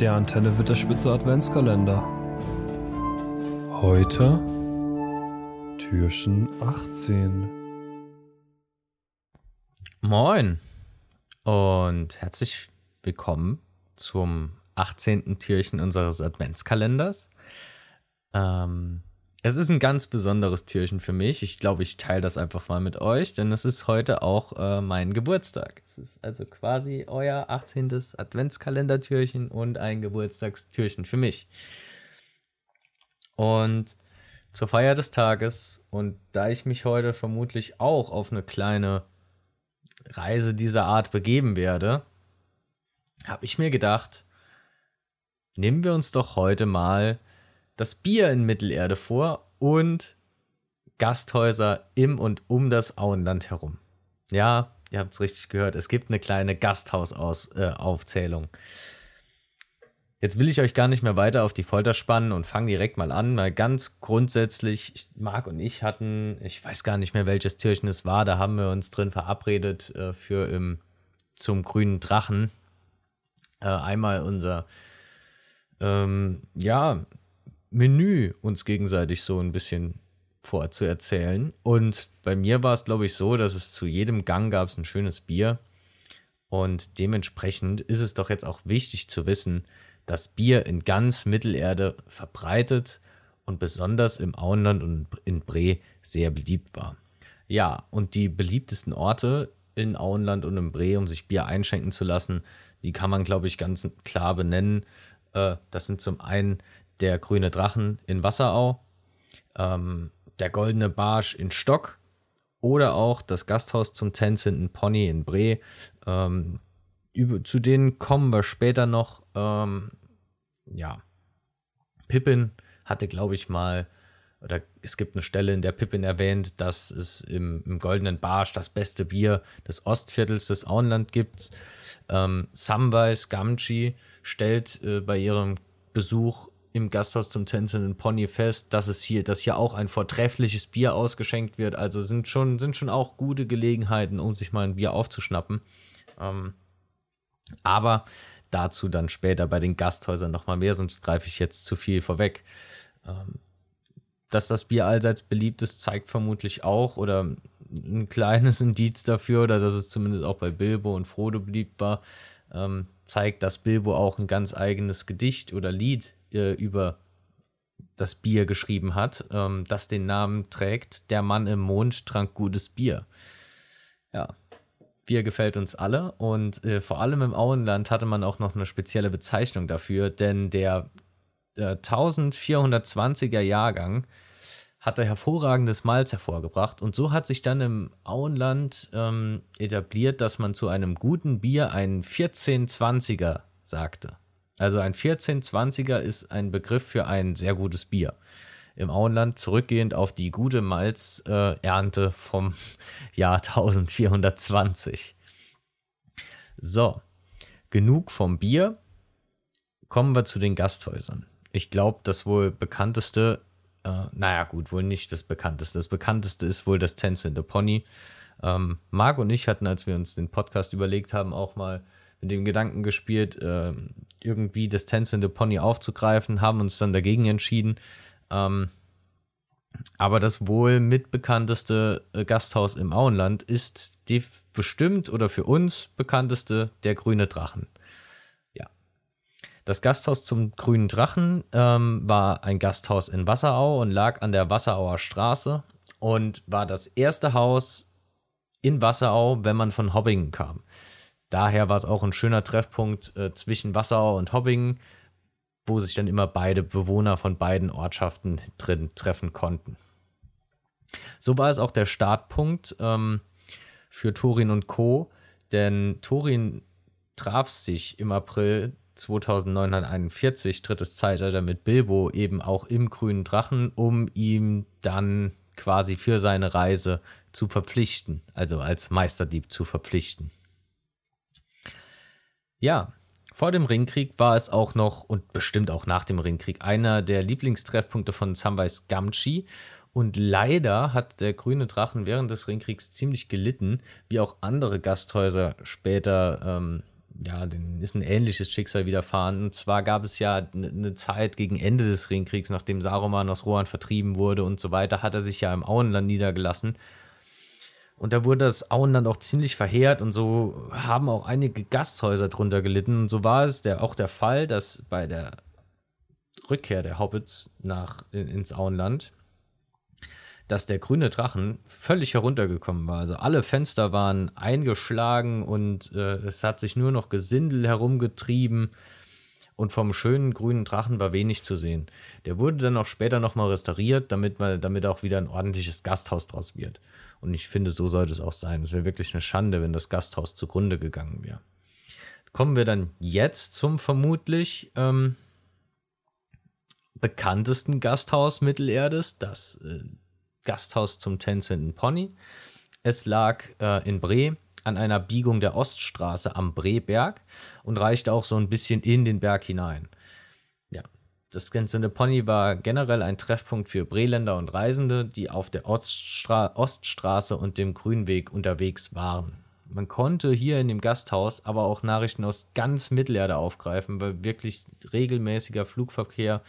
Der Antenne wird der Spitze Adventskalender. Heute Türchen 18. Moin und herzlich willkommen zum 18. Türchen unseres Adventskalenders. Ähm, es ist ein ganz besonderes Türchen für mich. Ich glaube, ich teile das einfach mal mit euch, denn es ist heute auch äh, mein Geburtstag. Es ist also quasi euer 18. Adventskalendertürchen und ein Geburtstagstürchen für mich. Und zur Feier des Tages und da ich mich heute vermutlich auch auf eine kleine Reise dieser Art begeben werde, habe ich mir gedacht, nehmen wir uns doch heute mal das Bier in Mittelerde vor und Gasthäuser im und um das Auenland herum. Ja, ihr habt es richtig gehört, es gibt eine kleine Gasthausaufzählung. Äh, Jetzt will ich euch gar nicht mehr weiter auf die Folter spannen und fange direkt mal an. Mal ganz grundsätzlich, Marc und ich hatten, ich weiß gar nicht mehr, welches Türchen es war, da haben wir uns drin verabredet äh, für im, zum grünen Drachen. Äh, einmal unser, ähm, ja, Menü uns gegenseitig so ein bisschen vorzuerzählen. Und bei mir war es, glaube ich, so, dass es zu jedem Gang gab es ein schönes Bier. Und dementsprechend ist es doch jetzt auch wichtig zu wissen, dass Bier in ganz Mittelerde verbreitet und besonders im Auenland und in Bre sehr beliebt war. Ja, und die beliebtesten Orte in Auenland und in Bre, um sich Bier einschenken zu lassen, die kann man, glaube ich, ganz klar benennen. Äh, das sind zum einen der grüne Drachen in Wasserau, ähm, der goldene Barsch in Stock oder auch das Gasthaus zum tänzelnden Pony in Bre. Ähm, über, zu denen kommen wir später noch. Ähm, ja, Pippin hatte, glaube ich, mal, oder es gibt eine Stelle, in der Pippin erwähnt, dass es im, im Goldenen Barsch das beste Bier des Ostviertels des Auenland gibt. Ähm, Samwise Gamgee stellt äh, bei ihrem Besuch im Gasthaus zum tänzelnden Pony fest, dass es hier, dass hier auch ein vortreffliches Bier ausgeschenkt wird. Also sind schon, sind schon auch gute Gelegenheiten, um sich mal ein Bier aufzuschnappen. Ähm, aber dazu dann später bei den Gasthäusern nochmal mehr, sonst greife ich jetzt zu viel vorweg. Ähm, dass das Bier allseits beliebt ist, zeigt vermutlich auch oder ein kleines Indiz dafür, oder dass es zumindest auch bei Bilbo und Frodo beliebt war, ähm, zeigt, dass Bilbo auch ein ganz eigenes Gedicht oder Lied äh, über das Bier geschrieben hat, ähm, das den Namen trägt, Der Mann im Mond trank gutes Bier. Ja, Bier gefällt uns alle und äh, vor allem im Auenland hatte man auch noch eine spezielle Bezeichnung dafür, denn der äh, 1420er Jahrgang hatte hervorragendes Malz hervorgebracht und so hat sich dann im Auenland ähm, etabliert, dass man zu einem guten Bier einen 1420er sagte. Also ein 1420er ist ein Begriff für ein sehr gutes Bier im Auenland, zurückgehend auf die gute Malzernte äh, vom Jahr 1420. So, genug vom Bier. Kommen wir zu den Gasthäusern. Ich glaube, das wohl bekannteste, äh, naja, gut, wohl nicht das bekannteste. Das bekannteste ist wohl das Tänzelnde Pony. Ähm, Marc und ich hatten, als wir uns den Podcast überlegt haben, auch mal mit dem Gedanken gespielt, äh, irgendwie das tänzelnde Pony aufzugreifen, haben uns dann dagegen entschieden, ähm, aber das wohl mitbekannteste äh, Gasthaus im Auenland ist die bestimmt oder für uns bekannteste der Grüne Drachen. Ja. Das Gasthaus zum Grünen Drachen ähm, war ein Gasthaus in Wasserau und lag an der Wasserauer Straße und war das erste Haus in Wasserau, wenn man von Hobbingen kam. Daher war es auch ein schöner Treffpunkt äh, zwischen Wasserau und Hobbingen wo sich dann immer beide Bewohner von beiden Ortschaften drin treffen konnten. So war es auch der Startpunkt ähm, für Torin und Co., denn Torin traf sich im April 2941, drittes Zeitalter, mit Bilbo eben auch im grünen Drachen, um ihm dann quasi für seine Reise zu verpflichten, also als Meisterdieb zu verpflichten. Ja, vor dem Ringkrieg war es auch noch und bestimmt auch nach dem Ringkrieg einer der Lieblingstreffpunkte von Samwise Gamgee. Und leider hat der grüne Drachen während des Ringkriegs ziemlich gelitten, wie auch andere Gasthäuser später ähm, ja, denen ist ein ähnliches Schicksal widerfahren. Und zwar gab es ja eine Zeit gegen Ende des Ringkriegs, nachdem Saruman aus Rohan vertrieben wurde und so weiter, hat er sich ja im Auenland niedergelassen. Und da wurde das Auenland auch ziemlich verheert und so haben auch einige Gasthäuser drunter gelitten. Und so war es der, auch der Fall, dass bei der Rückkehr der Hobbits nach, ins Auenland dass der grüne Drachen völlig heruntergekommen war. Also alle Fenster waren eingeschlagen und äh, es hat sich nur noch Gesindel herumgetrieben und vom schönen grünen Drachen war wenig zu sehen. Der wurde dann auch später nochmal restauriert, damit, man, damit auch wieder ein ordentliches Gasthaus draus wird. Und ich finde, so sollte es auch sein. Es wäre wirklich eine Schande, wenn das Gasthaus zugrunde gegangen wäre. Kommen wir dann jetzt zum vermutlich ähm, bekanntesten Gasthaus Mittelerdes, das äh, Gasthaus zum tänzelnden Pony. Es lag äh, in Bre an einer Biegung der Oststraße am Breberg und reichte auch so ein bisschen in den Berg hinein. Ja, das tänzelnde Pony war generell ein Treffpunkt für Breländer und Reisende, die auf der Oststra Oststraße und dem Grünweg unterwegs waren. Man konnte hier in dem Gasthaus aber auch Nachrichten aus ganz Mittelerde aufgreifen, weil wirklich regelmäßiger Flugverkehr,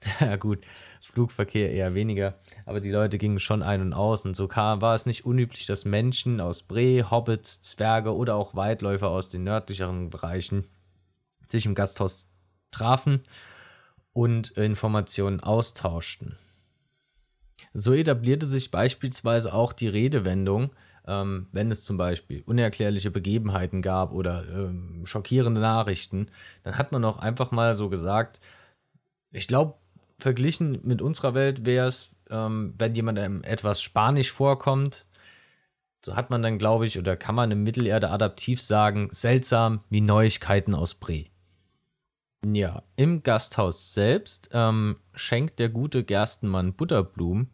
ja gut, Flugverkehr eher weniger, aber die Leute gingen schon ein und aus. Und so kam, war es nicht unüblich, dass Menschen aus Bre, Hobbits, Zwerge oder auch Weitläufer aus den nördlicheren Bereichen sich im Gasthaus trafen und Informationen austauschten. So etablierte sich beispielsweise auch die Redewendung, ähm, wenn es zum Beispiel unerklärliche Begebenheiten gab oder ähm, schockierende Nachrichten, dann hat man auch einfach mal so gesagt, ich glaube, verglichen mit unserer Welt wäre es, ähm, wenn jemandem etwas Spanisch vorkommt, so hat man dann, glaube ich, oder kann man im Mittelerde adaptiv sagen, seltsam wie Neuigkeiten aus Bre. Ja, im Gasthaus selbst ähm, schenkt der gute Gerstenmann Butterblum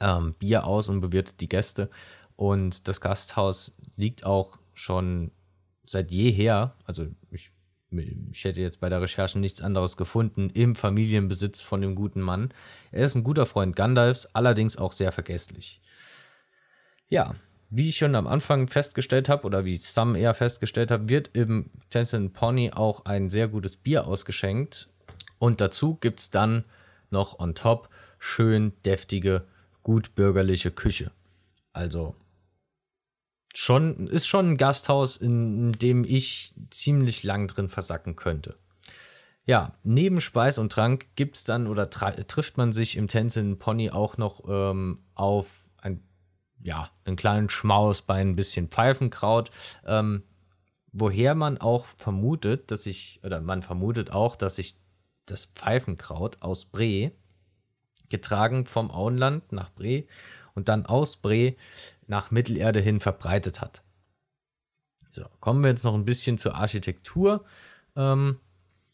ähm, Bier aus und bewirtet die Gäste. Und das Gasthaus liegt auch schon seit jeher, also ich ich hätte jetzt bei der Recherche nichts anderes gefunden, im Familienbesitz von dem guten Mann. Er ist ein guter Freund Gandalfs, allerdings auch sehr vergesslich. Ja, wie ich schon am Anfang festgestellt habe, oder wie Sam eher festgestellt hat, wird im Tencent Pony auch ein sehr gutes Bier ausgeschenkt. Und dazu gibt es dann noch on top schön deftige, gut bürgerliche Küche. Also schon, ist schon ein Gasthaus, in, in dem ich ziemlich lang drin versacken könnte. Ja, neben Speis und Trank gibt es dann oder trifft man sich im Tänzelnden Pony auch noch ähm, auf ein, ja, einen kleinen Schmaus bei ein bisschen Pfeifenkraut, ähm, woher man auch vermutet, dass ich, oder man vermutet auch, dass sich das Pfeifenkraut aus Bre, getragen vom Auenland nach Bre und dann aus Bre nach Mittelerde hin verbreitet hat. So, kommen wir jetzt noch ein bisschen zur Architektur ähm,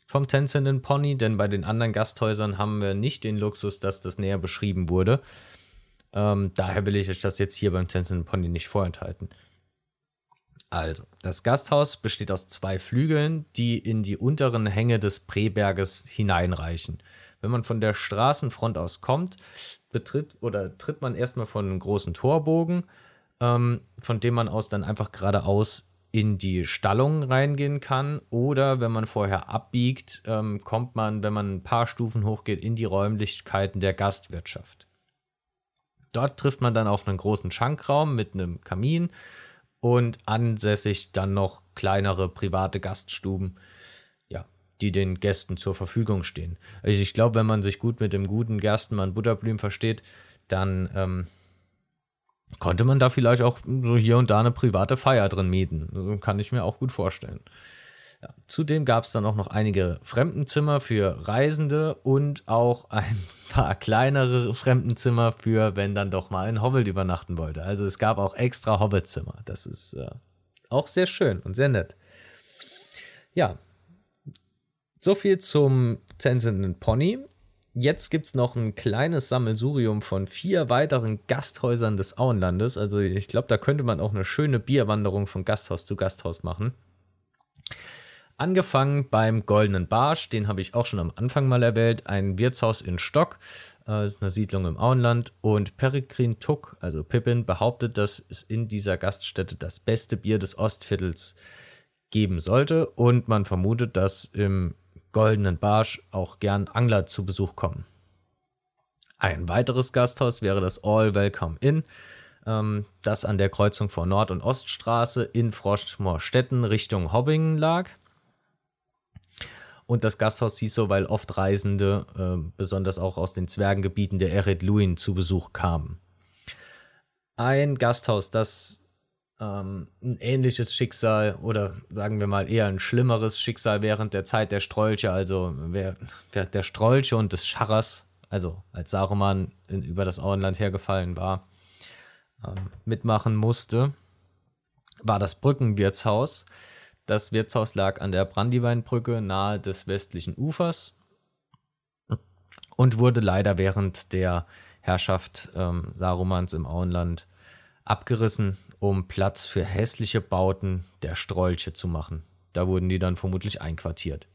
vom tänzelnden Pony, denn bei den anderen Gasthäusern haben wir nicht den Luxus, dass das näher beschrieben wurde. Ähm, daher will ich euch das jetzt hier beim tänzelnden Pony nicht vorenthalten. Also, das Gasthaus besteht aus zwei Flügeln, die in die unteren Hänge des Preberges hineinreichen. Wenn man von der Straßenfront aus kommt, betritt oder tritt man erstmal von einem großen Torbogen, ähm, von dem man aus dann einfach geradeaus in die Stallung reingehen kann. Oder wenn man vorher abbiegt, ähm, kommt man, wenn man ein paar Stufen hochgeht, in die Räumlichkeiten der Gastwirtschaft. Dort trifft man dann auf einen großen Schankraum mit einem Kamin und ansässig dann noch kleinere private Gaststuben, die den Gästen zur Verfügung stehen. Also ich glaube, wenn man sich gut mit dem guten Gerstenmann Butterblüm versteht, dann ähm, konnte man da vielleicht auch so hier und da eine private Feier drin mieten. Also kann ich mir auch gut vorstellen. Ja, zudem gab es dann auch noch einige Fremdenzimmer für Reisende und auch ein paar kleinere Fremdenzimmer für, wenn dann doch mal ein Hobbit übernachten wollte. Also es gab auch extra Hobbitzimmer. Das ist äh, auch sehr schön und sehr nett. Ja, so viel zum tänzelnden Pony. Jetzt gibt es noch ein kleines Sammelsurium von vier weiteren Gasthäusern des Auenlandes. Also ich glaube, da könnte man auch eine schöne Bierwanderung von Gasthaus zu Gasthaus machen. Angefangen beim Goldenen Barsch, den habe ich auch schon am Anfang mal erwähnt, ein Wirtshaus in Stock, äh, das ist eine Siedlung im Auenland. Und Peregrin Tuck, also Pippin, behauptet, dass es in dieser Gaststätte das beste Bier des Ostviertels geben sollte und man vermutet, dass im Goldenen Barsch auch gern Angler zu Besuch kommen. Ein weiteres Gasthaus wäre das All Welcome Inn, ähm, das an der Kreuzung von Nord- und Oststraße in Froschmorstetten Richtung Hobbingen lag. Und das Gasthaus hieß so, weil oft Reisende, äh, besonders auch aus den Zwergengebieten der Ered Luin, zu Besuch kamen. Ein Gasthaus, das ähm, ein ähnliches Schicksal oder sagen wir mal eher ein schlimmeres Schicksal während der Zeit der Strolche, also wer der Strolche und des Scharrers, also als Saruman in, über das Auenland hergefallen war, ähm, mitmachen musste, war das Brückenwirtshaus. Das Wirtshaus lag an der Brandyweinbrücke nahe des westlichen Ufers und wurde leider während der Herrschaft ähm, Sarumans im Auenland abgerissen, um Platz für hässliche Bauten der Strolche zu machen. Da wurden die dann vermutlich einquartiert.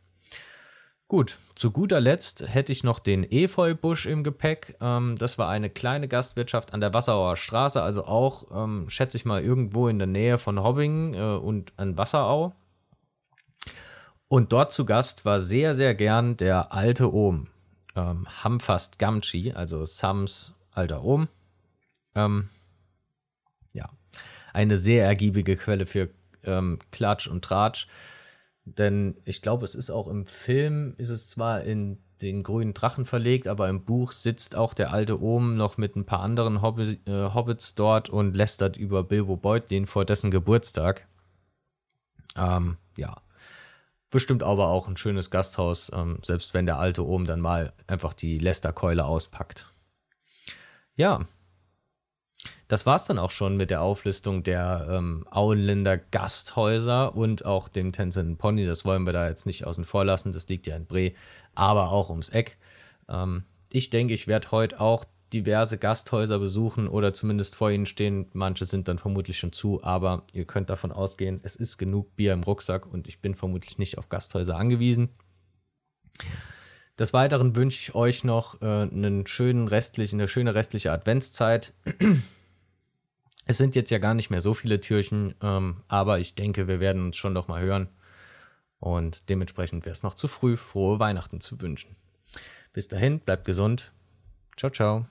Gut, zu guter Letzt hätte ich noch den Efeubusch im Gepäck. Ähm, das war eine kleine Gastwirtschaft an der Wasserauer Straße, also auch, ähm, schätze ich mal, irgendwo in der Nähe von Hobbingen äh, und an Wasserau. Und dort zu Gast war sehr, sehr gern der alte Ohm, ähm, Hamfast Gamchi, also Sams alter Ohm. Ähm, eine sehr ergiebige Quelle für ähm, Klatsch und Tratsch. Denn ich glaube, es ist auch im Film, ist es zwar in den grünen Drachen verlegt, aber im Buch sitzt auch der alte Ohm noch mit ein paar anderen Hobbi äh, Hobbits dort und lästert über Bilbo Beutlin vor dessen Geburtstag. Ähm, ja. Bestimmt aber auch ein schönes Gasthaus, ähm, selbst wenn der alte Ohm dann mal einfach die Lästerkeule auspackt. Ja, das war es dann auch schon mit der Auflistung der ähm, Auenländer Gasthäuser und auch dem Tencent Pony. Das wollen wir da jetzt nicht außen vor lassen, das liegt ja in Bre, aber auch ums Eck. Ähm, ich denke, ich werde heute auch diverse Gasthäuser besuchen oder zumindest vor ihnen stehen. Manche sind dann vermutlich schon zu, aber ihr könnt davon ausgehen, es ist genug Bier im Rucksack und ich bin vermutlich nicht auf Gasthäuser angewiesen. Des Weiteren wünsche ich euch noch äh, einen schönen restlichen, eine schöne restliche Adventszeit. Es sind jetzt ja gar nicht mehr so viele Türchen, ähm, aber ich denke, wir werden uns schon noch mal hören. Und dementsprechend wäre es noch zu früh, frohe Weihnachten zu wünschen. Bis dahin, bleibt gesund. Ciao, ciao.